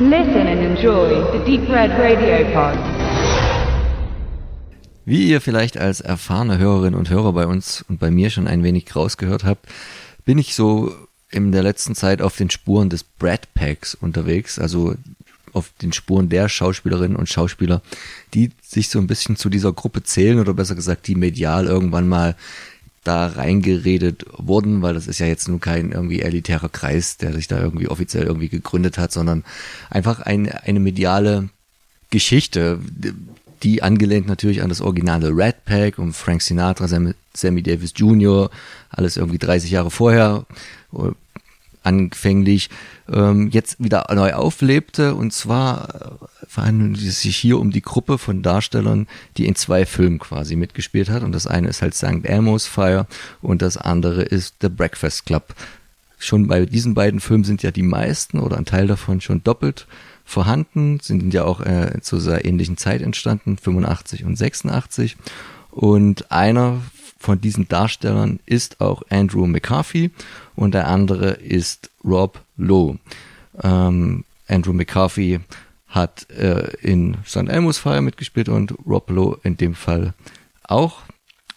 Listen and enjoy the Deep Red Radio Pod. Wie ihr vielleicht als erfahrene Hörerinnen und Hörer bei uns und bei mir schon ein wenig rausgehört habt, bin ich so in der letzten Zeit auf den Spuren des Brad Packs unterwegs, also auf den Spuren der Schauspielerinnen und Schauspieler, die sich so ein bisschen zu dieser Gruppe zählen oder besser gesagt, die medial irgendwann mal da reingeredet wurden, weil das ist ja jetzt nun kein irgendwie elitärer Kreis, der sich da irgendwie offiziell irgendwie gegründet hat, sondern einfach ein, eine mediale Geschichte, die angelehnt natürlich an das originale Red Pack und Frank Sinatra, Sammy Davis Jr., alles irgendwie 30 Jahre vorher, anfänglich ähm, jetzt wieder neu auflebte. Und zwar äh, verhandelt es sich hier um die Gruppe von Darstellern, die in zwei Filmen quasi mitgespielt hat. Und das eine ist halt St. Elmo's Fire und das andere ist The Breakfast Club. Schon bei diesen beiden Filmen sind ja die meisten oder ein Teil davon schon doppelt vorhanden, sind ja auch äh, zu sehr ähnlichen Zeit entstanden, 85 und 86. Und einer von diesen Darstellern ist auch Andrew McCarthy und der andere ist Rob Lowe. Ähm, Andrew McCarthy hat äh, in St. Elmo's Fire mitgespielt und Rob Lowe in dem Fall auch.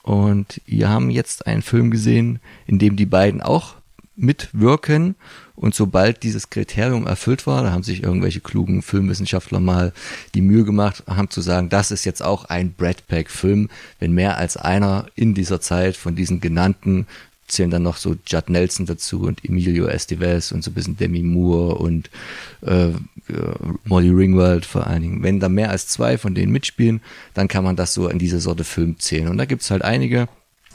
Und wir haben jetzt einen Film gesehen, in dem die beiden auch mitwirken. Und sobald dieses Kriterium erfüllt war, da haben sich irgendwelche klugen Filmwissenschaftler mal die Mühe gemacht, haben zu sagen, das ist jetzt auch ein Brad Pack-Film. Wenn mehr als einer in dieser Zeit von diesen genannten zählen dann noch so Judd Nelson dazu und Emilio Estevez und so ein bisschen Demi Moore und äh, Molly Ringwald vor allen Dingen. Wenn da mehr als zwei von denen mitspielen, dann kann man das so in diese Sorte Film zählen. Und da gibt's halt einige,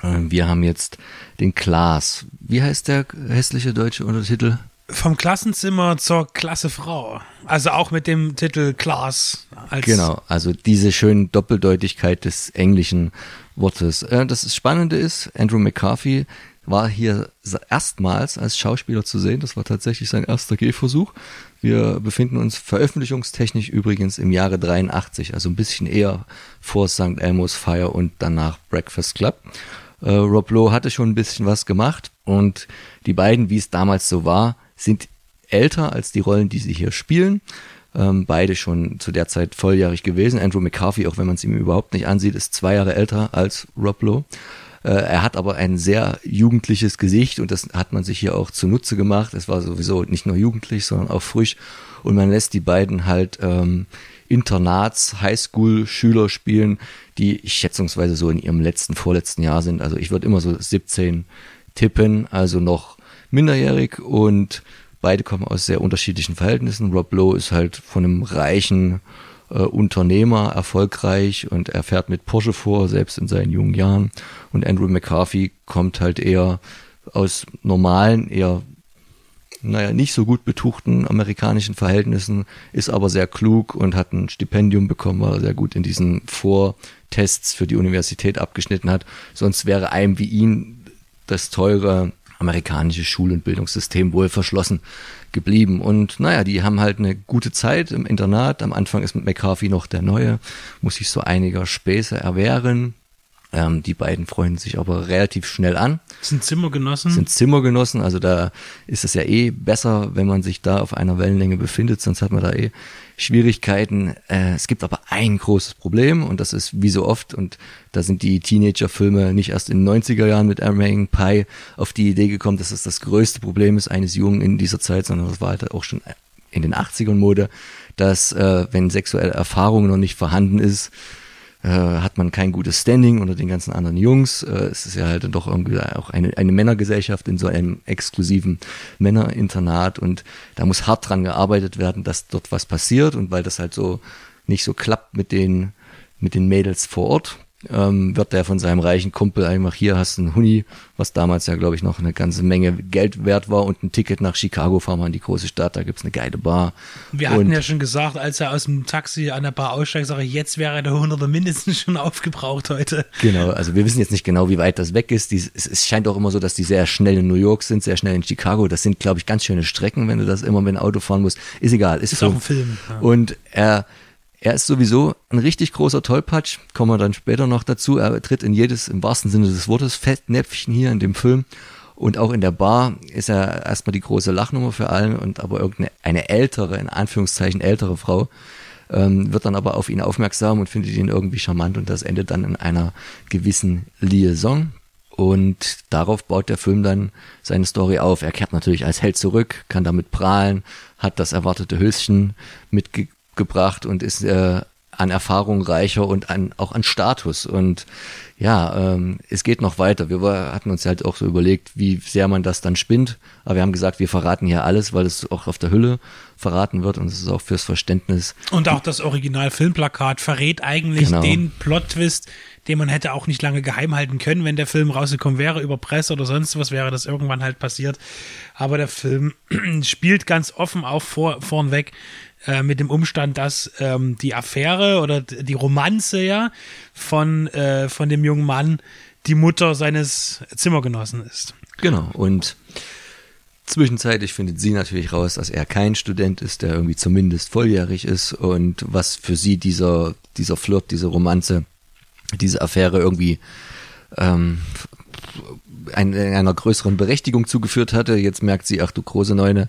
ähm, wir haben jetzt den Klaas. Wie heißt der hässliche deutsche Untertitel? Vom Klassenzimmer zur Klasse Frau. Also auch mit dem Titel Klaas. genau, also diese schöne Doppeldeutigkeit des englischen Wortes. Äh, das Spannende ist, Andrew McCarthy war hier erstmals als Schauspieler zu sehen. Das war tatsächlich sein erster Gehversuch. Wir befinden uns veröffentlichungstechnisch übrigens im Jahre 83, also ein bisschen eher vor St. Elmo's Fire und danach Breakfast Club. Äh, Rob Lowe hatte schon ein bisschen was gemacht und die beiden, wie es damals so war, sind älter als die Rollen, die sie hier spielen. Ähm, beide schon zu der Zeit volljährig gewesen. Andrew McCarthy, auch wenn man es ihm überhaupt nicht ansieht, ist zwei Jahre älter als Rob Lowe. Äh, er hat aber ein sehr jugendliches Gesicht und das hat man sich hier auch zunutze gemacht. Es war sowieso nicht nur jugendlich, sondern auch frisch. Und man lässt die beiden halt ähm, Internats, Highschool-Schüler spielen, die schätzungsweise so in ihrem letzten, vorletzten Jahr sind. Also ich würde immer so 17 tippen, also noch minderjährig und beide kommen aus sehr unterschiedlichen Verhältnissen. Rob Lowe ist halt von einem reichen äh, Unternehmer erfolgreich und er fährt mit Porsche vor, selbst in seinen jungen Jahren. Und Andrew McCarthy kommt halt eher aus normalen, eher naja, nicht so gut betuchten amerikanischen Verhältnissen, ist aber sehr klug und hat ein Stipendium bekommen, weil er sehr gut in diesen Vortests für die Universität abgeschnitten hat. Sonst wäre einem wie ihn das teure amerikanische Schul- und Bildungssystem wohl verschlossen geblieben. Und naja, die haben halt eine gute Zeit im Internat. Am Anfang ist mit McCarthy noch der Neue, muss sich so einiger Späße erwehren. Ähm, die beiden freunden sich aber relativ schnell an. Sind Zimmergenossen? Sind Zimmergenossen, also da ist es ja eh besser, wenn man sich da auf einer Wellenlänge befindet, sonst hat man da eh Schwierigkeiten. Äh, es gibt aber ein großes Problem und das ist wie so oft und da sind die Teenager-Filme nicht erst in den 90er Jahren mit American Pie auf die Idee gekommen, dass es das größte Problem ist eines Jungen in dieser Zeit, sondern das war halt auch schon in den 80ern Mode, dass äh, wenn sexuelle Erfahrung noch nicht vorhanden ist, äh, hat man kein gutes Standing unter den ganzen anderen Jungs. Äh, es ist ja halt doch irgendwie auch eine, eine Männergesellschaft in so einem exklusiven Männerinternat und da muss hart dran gearbeitet werden, dass dort was passiert und weil das halt so nicht so klappt mit den, mit den Mädels vor Ort, ähm, wird der von seinem reichen Kumpel einfach hier hast du ein Huni, was damals ja glaube ich noch eine ganze Menge Geld wert war und ein Ticket nach Chicago fahren wir in die große Stadt, da gibt's eine geile Bar. Wir und hatten ja schon gesagt, als er aus dem Taxi an der Bar aussteigt, sage ich, jetzt wäre der Hunderter mindestens schon aufgebraucht heute. Genau, also wir wissen jetzt nicht genau, wie weit das weg ist. Die, es, es scheint auch immer so, dass die sehr schnell in New York sind, sehr schnell in Chicago. Das sind, glaube ich, ganz schöne Strecken, wenn du das immer mit dem Auto fahren musst. Ist egal, ist, Ist so. auch ein Film. Ja. Und er, er ist sowieso ein richtig großer Tollpatsch, kommen wir dann später noch dazu. Er tritt in jedes, im wahrsten Sinne des Wortes, Fettnäpfchen hier in dem Film. Und auch in der Bar ist er erstmal die große Lachnummer für allen und aber irgendeine eine ältere, in Anführungszeichen ältere Frau, ähm, wird dann aber auf ihn aufmerksam und findet ihn irgendwie charmant und das endet dann in einer gewissen Liaison. Und darauf baut der Film dann seine Story auf. Er kehrt natürlich als Held zurück, kann damit prahlen, hat das erwartete Höschen mitgebracht und ist äh, an Erfahrung reicher und an, auch an Status. Und ja, ähm, es geht noch weiter. Wir war, hatten uns halt auch so überlegt, wie sehr man das dann spinnt. Aber wir haben gesagt, wir verraten hier alles, weil es auch auf der Hülle verraten wird und es ist auch fürs Verständnis. Und auch das Original-Filmplakat verrät eigentlich Genau. den Plot-Twist, den man hätte auch nicht lange geheim halten können, wenn der Film rausgekommen wäre, über Presse oder sonst was wäre das irgendwann halt passiert. Aber der Film spielt ganz offen auch vor, vornweg äh, mit dem Umstand, dass ähm, die Affäre oder die Romanze ja von, äh, von dem jungen Mann die Mutter seines Zimmergenossen ist. Genau. Und zwischenzeitlich findet sie natürlich raus, dass er kein Student ist, der irgendwie zumindest volljährig ist und was für sie dieser, dieser Flirt, diese Romanze, diese Affäre irgendwie ähm, ein, einer größeren Berechtigung zugeführt hatte. Jetzt merkt sie, ach du große Neune,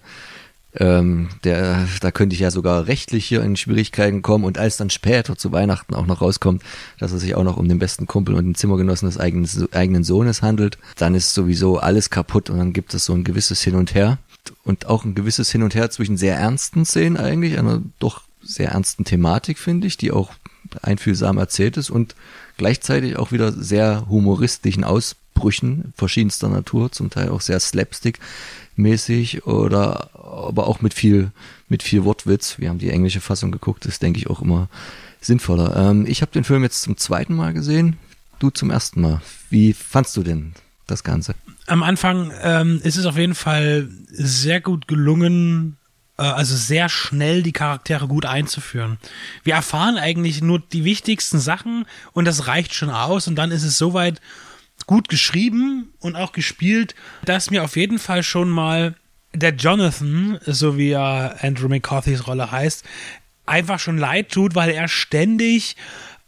ähm, der, da könnte ich ja sogar rechtlich hier in Schwierigkeiten kommen. Und als dann später zu Weihnachten auch noch rauskommt, dass es sich auch noch um den besten Kumpel und den Zimmergenossen des eigenen, eigenen Sohnes handelt, dann ist sowieso alles kaputt und dann gibt es so ein gewisses Hin und Her. Und auch ein gewisses Hin und Her zwischen sehr ernsten Szenen eigentlich, einer doch sehr ernsten Thematik, finde ich, die auch einfühlsam erzählt ist und gleichzeitig auch wieder sehr humoristischen Ausbrüchen verschiedenster Natur, zum Teil auch sehr slapstick-mäßig oder aber auch mit viel, mit viel Wortwitz. Wir haben die englische Fassung geguckt, ist denke ich auch immer sinnvoller. Ähm, ich habe den Film jetzt zum zweiten Mal gesehen, du zum ersten Mal. Wie fandst du denn das Ganze? am Anfang ähm, ist es auf jeden Fall sehr gut gelungen, äh, also sehr schnell die Charaktere gut einzuführen. Wir erfahren eigentlich nur die wichtigsten Sachen und das reicht schon aus und dann ist es soweit gut geschrieben und auch gespielt, dass mir auf jeden Fall schon mal der Jonathan, so wie ja Andrew McCarthy's Rolle heißt, einfach schon leid tut, weil er ständig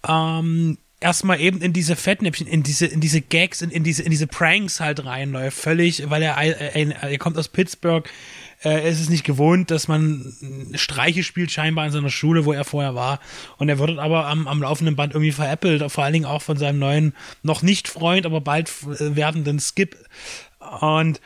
ähm, erstmal eben in diese Fettnäpfchen, in diese, in diese Gags, in, in diese, in diese Pranks halt reinläuft, völlig, weil er, äh, er kommt aus Pittsburgh, äh, ist es nicht gewohnt, dass man Streiche spielt scheinbar in seiner Schule, wo er vorher war. Und er wird aber am, am laufenden Band irgendwie veräppelt, vor allen Dingen auch von seinem neuen, noch nicht Freund, aber bald äh, werdenden Skip. Und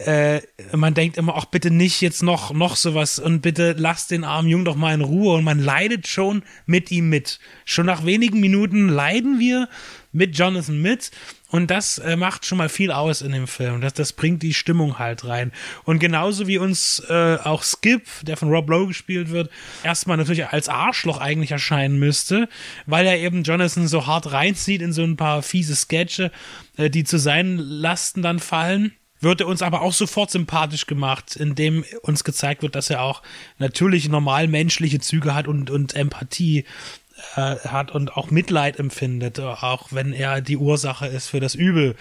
äh, man denkt immer, ach bitte nicht jetzt noch, noch sowas und bitte lasst den armen Jungen doch mal in Ruhe und man leidet schon mit ihm mit. Schon nach wenigen Minuten leiden wir mit Jonathan mit und das äh, macht schon mal viel aus in dem Film. Das, das bringt die Stimmung halt rein. Und genauso wie uns äh, auch Skip, der von Rob Lowe gespielt wird, erstmal natürlich als Arschloch eigentlich erscheinen müsste, weil er eben Jonathan so hart reinzieht in so ein paar fiese Sketche, äh, die zu seinen Lasten dann fallen wird er uns aber auch sofort sympathisch gemacht, indem uns gezeigt wird, dass er auch natürlich normal menschliche Züge hat und, und Empathie äh, hat und auch Mitleid empfindet, auch wenn er die Ursache ist für das Übel.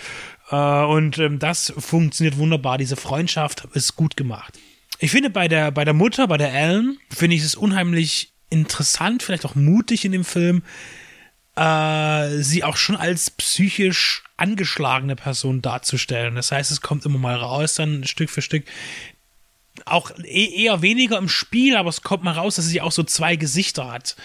Äh, und ähm, das funktioniert wunderbar. Diese Freundschaft ist gut gemacht. Ich finde bei der, bei der Mutter, bei der Ellen, finde ich es unheimlich interessant, vielleicht auch mutig in dem Film, äh, sie auch schon als psychisch angeschlagene Person darzustellen. Das heißt, es kommt immer mal raus, dann Stück für Stück. Auch e eher weniger im Spiel, aber es kommt mal raus, dass sie auch so zwei Gesichter hat.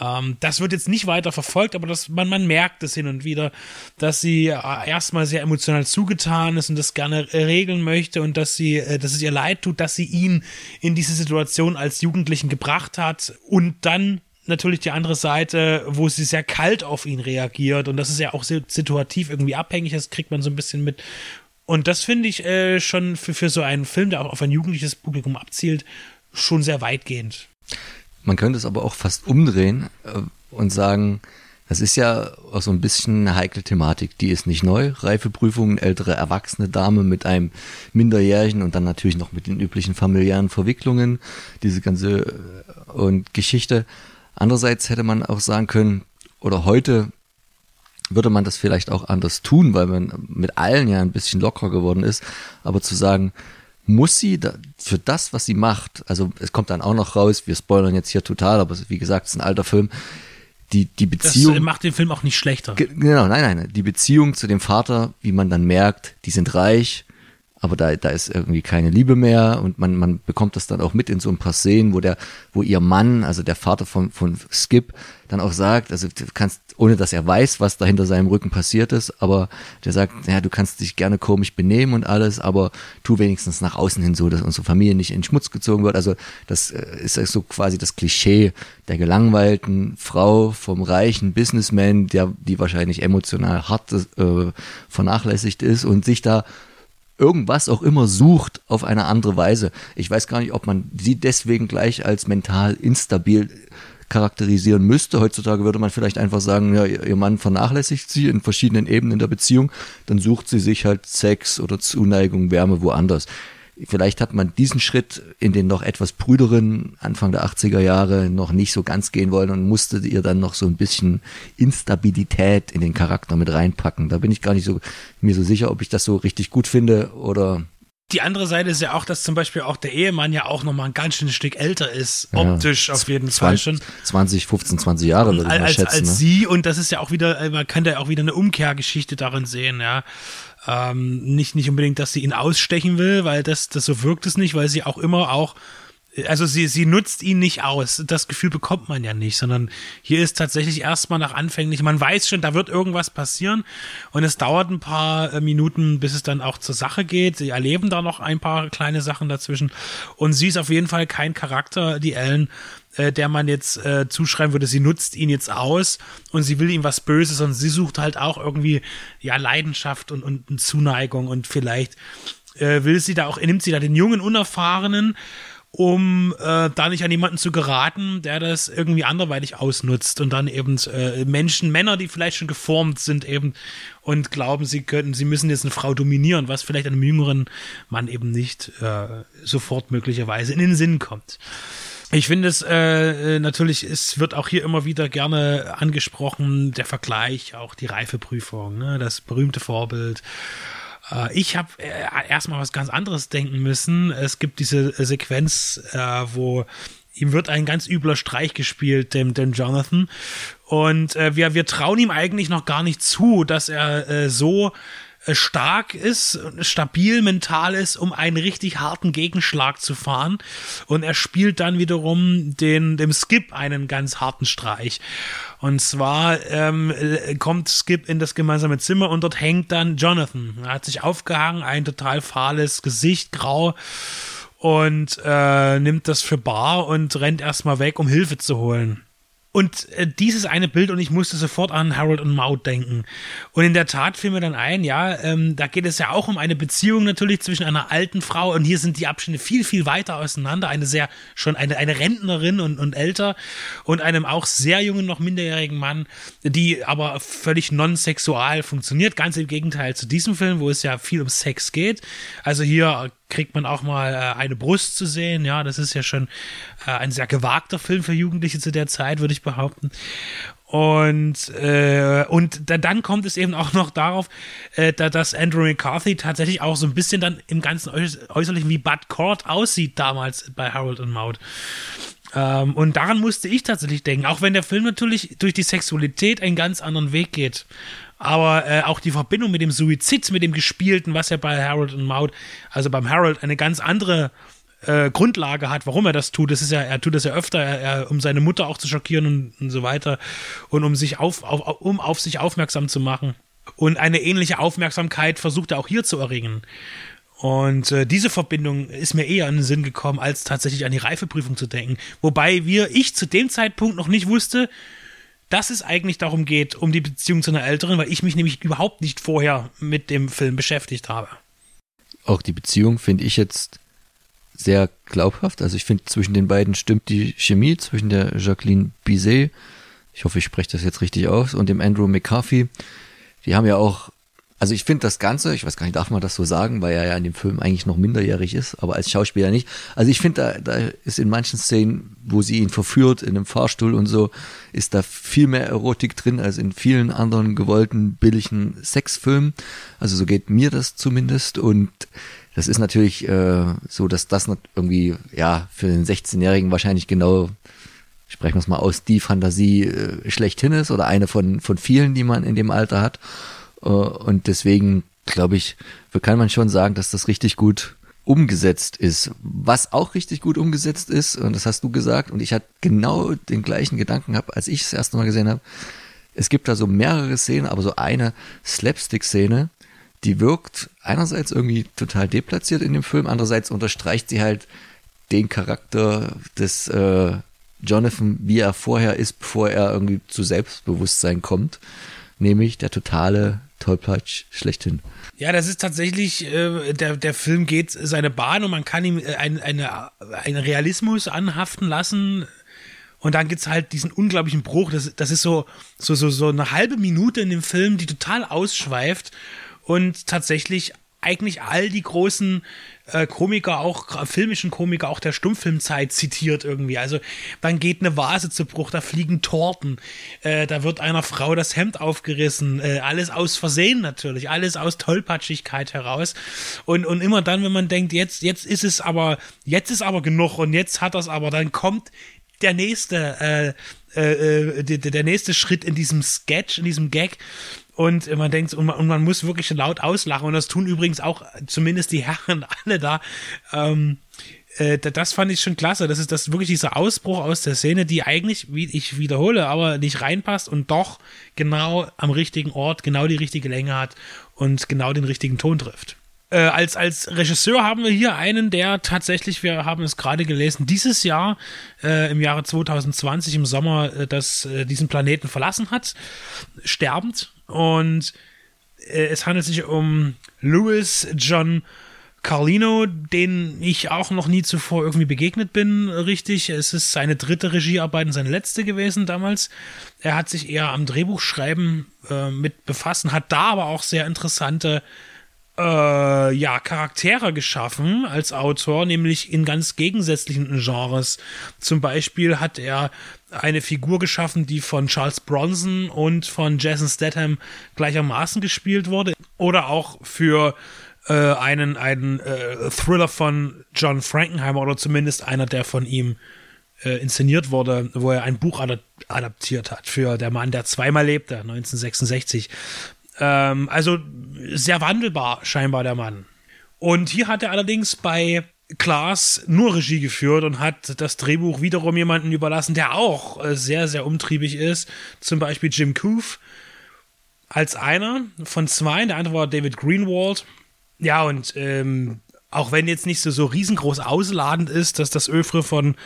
Ähm, das wird jetzt nicht weiter verfolgt, aber das, man, man merkt es hin und wieder, dass sie äh, erstmal sehr emotional zugetan ist und das gerne regeln möchte und dass sie, äh, dass es ihr leid tut, dass sie ihn in diese Situation als Jugendlichen gebracht hat und dann natürlich die andere Seite, wo sie sehr kalt auf ihn reagiert und das ist ja auch sehr situativ irgendwie abhängig, das kriegt man so ein bisschen mit. Und das finde ich äh, schon für, für so einen Film, der auch auf ein jugendliches Publikum abzielt, schon sehr weitgehend. Man könnte es aber auch fast umdrehen äh, und sagen, das ist ja auch so ein bisschen eine heikle Thematik. Die ist nicht neu. Reifeprüfungen, ältere erwachsene Dame mit einem Minderjährigen und dann natürlich noch mit den üblichen familiären Verwicklungen, diese ganze äh, und Geschichte. Andererseits hätte man auch sagen können, oder heute würde man das vielleicht auch anders tun, weil man mit allen ja ein bisschen lockerer geworden ist. Aber zu sagen, muss sie da, für das, was sie macht, also es kommt dann auch noch raus, wir spoilern jetzt hier total, aber wie gesagt, es ist ein alter Film, die, die Das Beziehung. äh, macht den Film auch nicht schlechter. Ge- Genau, nein, nein, die Beziehung zu dem Vater, wie man dann merkt, die sind reich, aber da, da ist irgendwie keine Liebe mehr und man, man bekommt das dann auch mit in so ein paar Szenen, wo der, wo ihr Mann, also der Vater von, von Skip, dann auch sagt, also du kannst, ohne dass er weiß, was da hinter seinem Rücken passiert ist, aber der sagt, ja, du kannst dich gerne komisch benehmen und alles, aber tu wenigstens nach außen hin so, dass unsere Familie nicht in Schmutz gezogen wird. Also das äh, ist so quasi das Klischee der gelangweilten Frau vom reichen Businessman, der, die wahrscheinlich emotional hart äh, vernachlässigt ist und sich da irgendwas auch immer sucht auf eine andere Weise. Ich weiß gar nicht, ob man sie deswegen gleich als mental instabil charakterisieren müsste. Heutzutage würde man vielleicht einfach sagen, ja, ihr Mann vernachlässigt sie in verschiedenen Ebenen der Beziehung, dann sucht sie sich halt Sex oder Zuneigung, Wärme woanders. Vielleicht hat man diesen Schritt in den noch etwas brüderen Anfang der 80er Jahre noch nicht so ganz gehen wollen und musste ihr dann noch so ein bisschen Instabilität in den Charakter mit reinpacken. Da bin ich gar nicht so mir so sicher, ob ich das so richtig gut finde oder die andere Seite ist ja auch, dass zum Beispiel auch der Ehemann ja auch nochmal ein ganz schönes Stück älter ist, optisch ja, auf jeden 20, Fall schon. 20, 15, 20 Jahre würde ich mal schätzen. Als ne? sie und das ist ja auch wieder, man kann da auch wieder eine Umkehrgeschichte darin sehen, ja. Ähm, nicht, nicht unbedingt, dass sie ihn ausstechen will, weil das, das so wirkt es nicht, weil sie auch immer auch also sie, sie nutzt ihn nicht aus. Das Gefühl bekommt man ja nicht, sondern hier ist tatsächlich erstmal nach anfänglich, man weiß schon, da wird irgendwas passieren. Und es dauert ein paar äh, Minuten, bis es dann auch zur Sache geht. Sie erleben da noch ein paar kleine Sachen dazwischen. Und sie ist auf jeden Fall kein Charakter, die Ellen, äh, der man jetzt äh, zuschreiben würde, sie nutzt ihn jetzt aus und sie will ihm was Böses. Und sie sucht halt auch irgendwie ja Leidenschaft und, und Zuneigung. Und vielleicht äh, will sie da auch, nimmt sie da den jungen Unerfahrenen um äh, da nicht an jemanden zu geraten, der das irgendwie anderweitig ausnutzt und dann eben äh, Menschen, Männer, die vielleicht schon geformt sind eben und glauben, sie könnten, sie müssen jetzt eine Frau dominieren, was vielleicht einem jüngeren Mann eben nicht äh, sofort möglicherweise in den Sinn kommt. Ich finde es äh, äh, natürlich, es wird auch hier immer wieder gerne angesprochen, der Vergleich, auch die Reifeprüfung, ne, das berühmte Vorbild. Äh, ich habe äh, erstmal was ganz anderes denken müssen. Es gibt diese Sequenz, äh, wo ihm wird ein ganz übler Streich gespielt, dem, dem Jonathan. Und wir, wir trauen ihm eigentlich noch gar nicht zu, dass er so stark ist, stabil mental ist, um einen richtig harten Gegenschlag zu fahren. Und er spielt dann wiederum den, dem Skip einen ganz harten Streich. Und zwar ähm, äh, kommt Skip in das gemeinsame Zimmer und dort hängt dann Jonathan. Er hat sich aufgehangen, ein total fahles Gesicht, grau und äh, nimmt das für bar und rennt erstmal weg, um Hilfe zu holen. Und äh, dieses eine Bild und ich musste sofort an Harold und Maud denken. Und in der Tat fiel mir dann ein, ja, ähm, da geht es ja auch um eine Beziehung natürlich zwischen einer alten Frau und hier sind die Abstände viel, viel weiter auseinander. Eine sehr, schon eine, eine Rentnerin und, und älter und einem auch sehr jungen, noch minderjährigen Mann, die aber völlig non-sexual funktioniert. Ganz im Gegenteil zu diesem Film, wo es ja viel um Sex geht. Also hier kriegt man auch mal äh, eine Brust zu sehen. Ja, das ist ja schon äh, ein sehr gewagter Film für Jugendliche zu der Zeit, würde ich behaupten. Und, äh, und da, dann kommt es eben auch noch darauf, äh, da, dass Andrew McCarthy tatsächlich auch so ein bisschen dann im ganzen Äußerlichen wie Bud Cord aussieht damals bei Harold und Maud. Ähm, und daran musste ich tatsächlich denken, auch wenn der Film natürlich durch die Sexualität einen ganz anderen Weg geht aber äh, auch die Verbindung mit dem Suizid, mit dem Gespielten, was ja bei Harold und Maud, also beim Harold eine ganz andere äh, Grundlage hat, warum er das tut. Das ist ja, er tut das ja öfter, er, er, um seine Mutter auch zu schockieren und, und so weiter und um sich auf, auf, um auf sich aufmerksam zu machen. Und eine ähnliche Aufmerksamkeit versucht er auch hier zu erringen. Und äh, diese Verbindung ist mir eher in den Sinn gekommen, als tatsächlich an die Reifeprüfung zu denken. Wobei wir, ich zu dem Zeitpunkt noch nicht wusste, dass es eigentlich darum geht, um die Beziehung zu einer Älteren, weil ich mich nämlich überhaupt nicht vorher mit dem Film beschäftigt habe. Auch die Beziehung finde ich jetzt sehr glaubhaft. Also ich finde, zwischen den beiden stimmt die Chemie, zwischen der Jacqueline Bizet, ich hoffe, ich spreche das jetzt richtig aus, und dem Andrew McCarthy. Die haben ja auch also ich finde das Ganze, ich weiß gar nicht, darf man das so sagen, weil er ja in dem Film eigentlich noch minderjährig ist, aber als Schauspieler nicht. Also ich finde, da, da ist in manchen Szenen, wo sie ihn verführt, in einem Fahrstuhl und so, ist da viel mehr Erotik drin als in vielen anderen gewollten, billigen Sexfilmen. Also so geht mir das zumindest. Und das ist natürlich äh, so, dass das irgendwie, ja, für den 16-Jährigen wahrscheinlich genau sprechen wir es mal aus, die Fantasie äh, schlechthin ist oder eine von, von vielen, die man in dem Alter hat. Äh, und deswegen glaube ich, kann man schon sagen, dass das richtig gut umgesetzt ist. Was auch richtig gut umgesetzt ist, und das hast du gesagt, und ich hatte genau den gleichen Gedanken gehabt, als ich es das erste Mal gesehen habe. Es gibt da so mehrere Szenen, aber so eine Slapstick-Szene, die wirkt einerseits irgendwie total deplatziert in dem Film, andererseits unterstreicht sie halt den Charakter des äh, Jonathan, wie er vorher ist, bevor er irgendwie zu Selbstbewusstsein kommt, nämlich der totale Tollpatsch schlechthin. Ja, das ist tatsächlich, äh, der, der Film geht seine Bahn und man kann ihm äh, ein, eine, einen Realismus anhaften lassen. Und dann gibt's halt diesen unglaublichen Bruch. Das, das ist so, so, so, so eine halbe Minute in dem Film, die total ausschweift und tatsächlich eigentlich all die großen äh, Komiker, auch filmischen Komiker, auch der Stummfilmzeit zitiert irgendwie. Also dann geht eine Vase zu Bruch, da fliegen Torten, äh, da wird einer Frau das Hemd aufgerissen, äh, alles aus Versehen natürlich, alles aus Tollpatschigkeit heraus. Und, und immer dann, wenn man denkt, jetzt, jetzt ist es aber, jetzt ist aber genug und jetzt hat das aber, dann kommt der nächste, äh, äh, äh der, der nächste Schritt in diesem Sketch, in diesem Gag und man denkt, und man, und man muss wirklich laut auslachen. Und das tun übrigens auch zumindest die Herren alle da. Ähm, äh, das fand ich schon klasse. Das ist das wirklich dieser Ausbruch aus der Szene, die eigentlich, wie ich wiederhole, aber nicht reinpasst und doch genau am richtigen Ort, genau die richtige Länge hat und genau den richtigen Ton trifft. Äh, als, als Regisseur haben wir hier einen, der tatsächlich, wir haben es gerade gelesen, dieses Jahr, äh, im Jahre 2020, im Sommer, äh, das, äh, diesen Planeten verlassen hat, sterbend. Und äh, es handelt sich um Louis John Carlino, den ich auch noch nie zuvor irgendwie begegnet bin, richtig. Es ist seine dritte Regiearbeit und seine letzte gewesen damals. Er hat sich eher am Drehbuchschreiben äh, mit befassen, hat da aber auch sehr interessante äh, ja, Charaktere geschaffen als Autor, nämlich in ganz gegensätzlichen Genres. Zum Beispiel hat er eine Figur geschaffen, die von Charles Bronson und von Jason Statham gleichermaßen gespielt wurde. Oder auch für äh, einen, einen äh, Thriller von John Frankenheimer oder zumindest einer, der von ihm äh, inszeniert wurde, wo er ein Buch adaptiert hat für Der Mann, der zweimal lebte, 1966. Ähm, also sehr wandelbar scheinbar der Mann. Und hier hat er allerdings bei Klaas nur Regie geführt und hat das Drehbuch wiederum jemanden überlassen, der auch äh, sehr, sehr umtriebig ist. Zum Beispiel Jim Coof als einer von zwei. Der andere war David Greenwald. Ja, und ähm, auch wenn jetzt nicht so, so riesengroß ausladend ist, dass das Öfre von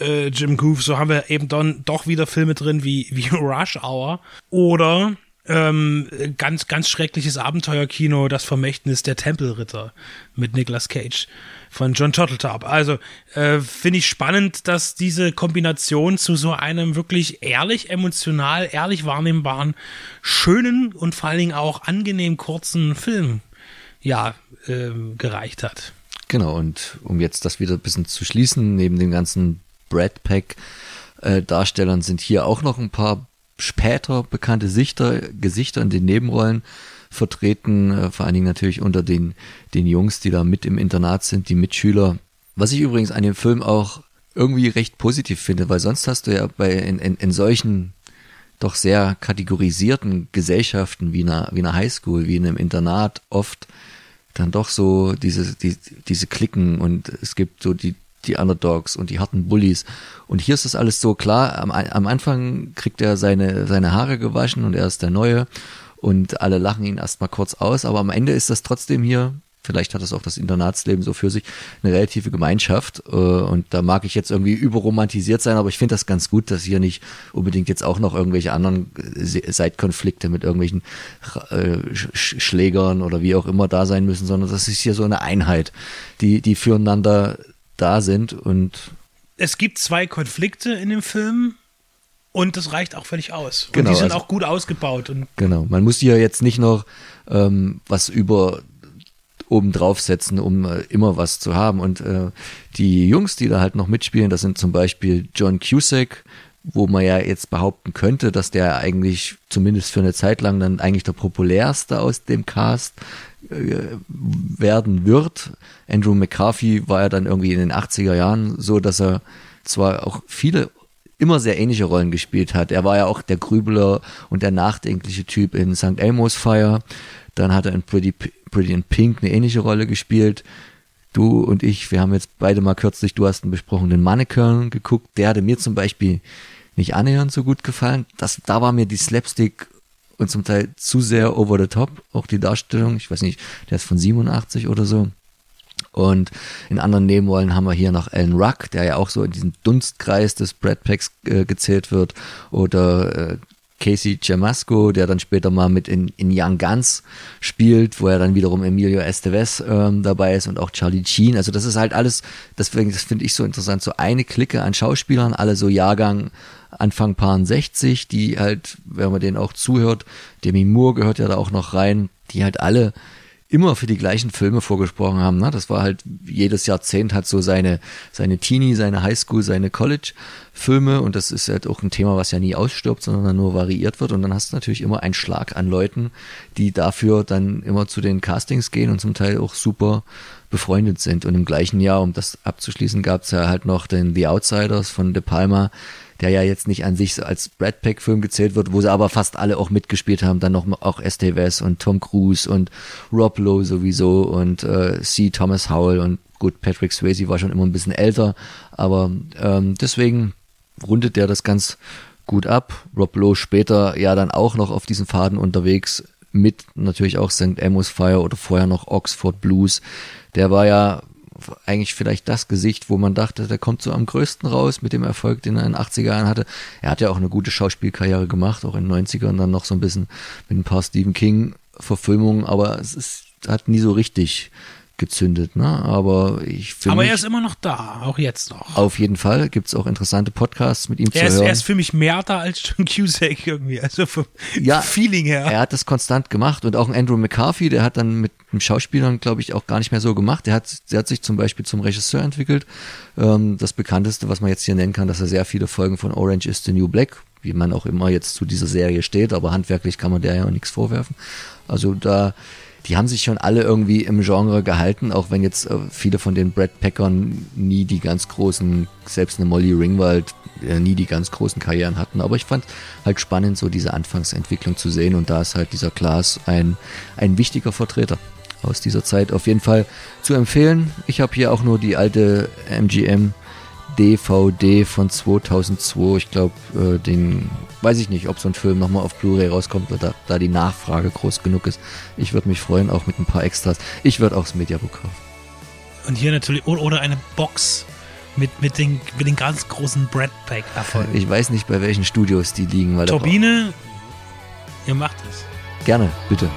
äh, Jim Coof, so haben wir eben dann doch wieder Filme drin wie, wie Rush Hour oder ähm, ganz, ganz schreckliches Abenteuerkino, das Vermächtnis der Tempelritter mit Nicolas Cage von John Turteltaub. Also äh, finde ich spannend, dass diese Kombination zu so einem wirklich ehrlich, emotional, ehrlich wahrnehmbaren, schönen und vor allen Dingen auch angenehm kurzen Film ja äh, gereicht hat. Genau, und um jetzt das wieder ein bisschen zu schließen, neben den ganzen Brad Pack äh, Darstellern sind hier auch noch ein paar später bekannte Sichter, Gesichter in den Nebenrollen vertreten, äh, vor allen Dingen natürlich unter den, den Jungs, die da mit im Internat sind, die Mitschüler. Was ich übrigens an dem Film auch irgendwie recht positiv finde, weil sonst hast du ja bei in, in, in solchen doch sehr kategorisierten Gesellschaften wie einer, wie einer Highschool, wie in einem Internat oft dann doch so diese, die, diese Klicken und es gibt so die, die Underdogs und die harten Bullies. Und hier ist das alles so klar. Am, am Anfang kriegt er seine, seine Haare gewaschen und er ist der Neue und alle lachen ihn erstmal kurz aus, aber am Ende ist das trotzdem hier, vielleicht hat das auch das Internatsleben so für sich, eine relative Gemeinschaft äh, und da mag ich jetzt irgendwie überromantisiert sein, aber ich finde das ganz gut, dass hier nicht unbedingt jetzt auch noch irgendwelche anderen Seitkonflikte mit irgendwelchen äh, Schlägern oder wie auch immer da sein müssen, sondern das ist hier so eine Einheit, die, die füreinander da sind und es gibt zwei Konflikte in dem Film, und das reicht auch völlig aus. Genau, und die sind also, auch gut ausgebaut. Und genau, man muss hier jetzt nicht noch ähm, was über oben draufsetzen, um äh, immer was zu haben. Und äh, die Jungs, die da halt noch mitspielen, das sind zum Beispiel John Cusack, wo man ja jetzt behaupten könnte, dass der eigentlich zumindest für eine Zeit lang dann eigentlich der populärste aus dem Cast werden wird. Andrew McCarthy war ja dann irgendwie in den 80er Jahren so, dass er zwar auch viele immer sehr ähnliche Rollen gespielt hat. Er war ja auch der Grübler und der nachdenkliche Typ in St. Elmo's Fire. Dann hat er in Pretty, Pretty in Pink eine ähnliche Rolle gespielt. Du und ich, wir haben jetzt beide mal kürzlich, du hast ihn besprochen, den Mannequin geguckt. Der hatte mir zum Beispiel nicht annähernd so gut gefallen. Das, da war mir die Slapstick und zum Teil zu sehr over the top, auch die Darstellung. Ich weiß nicht, der ist von 87 oder so. Und in anderen Nebenrollen haben wir hier noch Alan Ruck, der ja auch so in diesen Dunstkreis des Brad Packs äh, gezählt wird. Oder äh, Casey Jamasco, der dann später mal mit in, in Young Guns spielt, wo er dann wiederum Emilio Estevez ähm, dabei ist und auch Charlie Sheen. Also das ist halt alles, deswegen, das finde ich so interessant, so eine Clique an Schauspielern, alle so Jahrgang Anfang Paar 60, die halt, wenn man denen auch zuhört, Demi Moore gehört ja da auch noch rein, die halt alle immer für die gleichen Filme vorgesprochen haben. Ne? Das war halt jedes Jahrzehnt hat so seine, seine Teenie, seine Highschool, seine College-Filme und das ist halt auch ein Thema, was ja nie ausstirbt, sondern nur variiert wird und dann hast du natürlich immer einen Schlag an Leuten, die dafür dann immer zu den Castings gehen und zum Teil auch super befreundet sind. Und im gleichen Jahr, um das abzuschließen, gab es ja halt noch den The Outsiders von De Palma, der ja jetzt nicht an sich als Brad Pack-Film gezählt wird, wo sie aber fast alle auch mitgespielt haben. Dann noch auch Estevez und Tom Cruise und Rob Lowe sowieso und äh, C. Thomas Howell und gut, Patrick Swayze war schon immer ein bisschen älter, aber ähm, deswegen rundet der das ganz gut ab. Rob Lowe später ja dann auch noch auf diesen Faden unterwegs mit natürlich auch St. Amos Fire oder vorher noch Oxford Blues. Der war ja eigentlich vielleicht das Gesicht, wo man dachte, der kommt so am größten raus mit dem Erfolg, den er in den 80er Jahren hatte. Er hat ja auch eine gute Schauspielkarriere gemacht, auch in den 90ern dann noch so ein bisschen mit ein paar Stephen King Verfilmungen, aber es ist, hat nie so richtig gezündet, ne? Aber ich finde. Aber er ist immer noch da, auch jetzt noch. Auf jeden Fall gibt es auch interessante Podcasts mit ihm er zu ist, hören. Er ist für mich mehr da als John Cusack irgendwie, also vom Ja, Feeling her. Er hat das konstant gemacht und auch ein Andrew McCarthy, der hat dann mit dem Schauspielern, glaube ich, auch gar nicht mehr so gemacht. Der hat, der hat sich zum Beispiel zum Regisseur entwickelt. Ähm, das bekannteste, was man jetzt hier nennen kann, dass er sehr viele Folgen von Orange is the New Black, wie man auch immer jetzt zu dieser Serie steht, aber handwerklich kann man der ja auch nichts vorwerfen. Also da die haben sich schon alle irgendwie im Genre gehalten, auch wenn jetzt äh, viele von den Brad Packern nie die ganz großen, selbst eine Molly Ringwald, äh, nie die ganz großen Karrieren hatten. Aber ich fand halt spannend, so diese Anfangsentwicklung zu sehen und da ist halt dieser Klaas ein, ein wichtiger Vertreter aus dieser Zeit auf jeden Fall zu empfehlen. Ich habe hier auch nur die alte MGM DVD von 2002. Ich glaube, äh, den weiß ich nicht, ob so ein Film nochmal auf Blu-ray rauskommt, da, da die Nachfrage groß genug ist. Ich würde mich freuen, auch mit ein paar Extras. Ich würde auch das Mediabook kaufen. Und hier natürlich, oder oder eine Box mit, mit, den, mit den ganz großen Brad Pack Erfolgen. Ich weiß nicht, bei welchen Studios die liegen. Weil Turbine, ihr macht es. Gerne, bitte.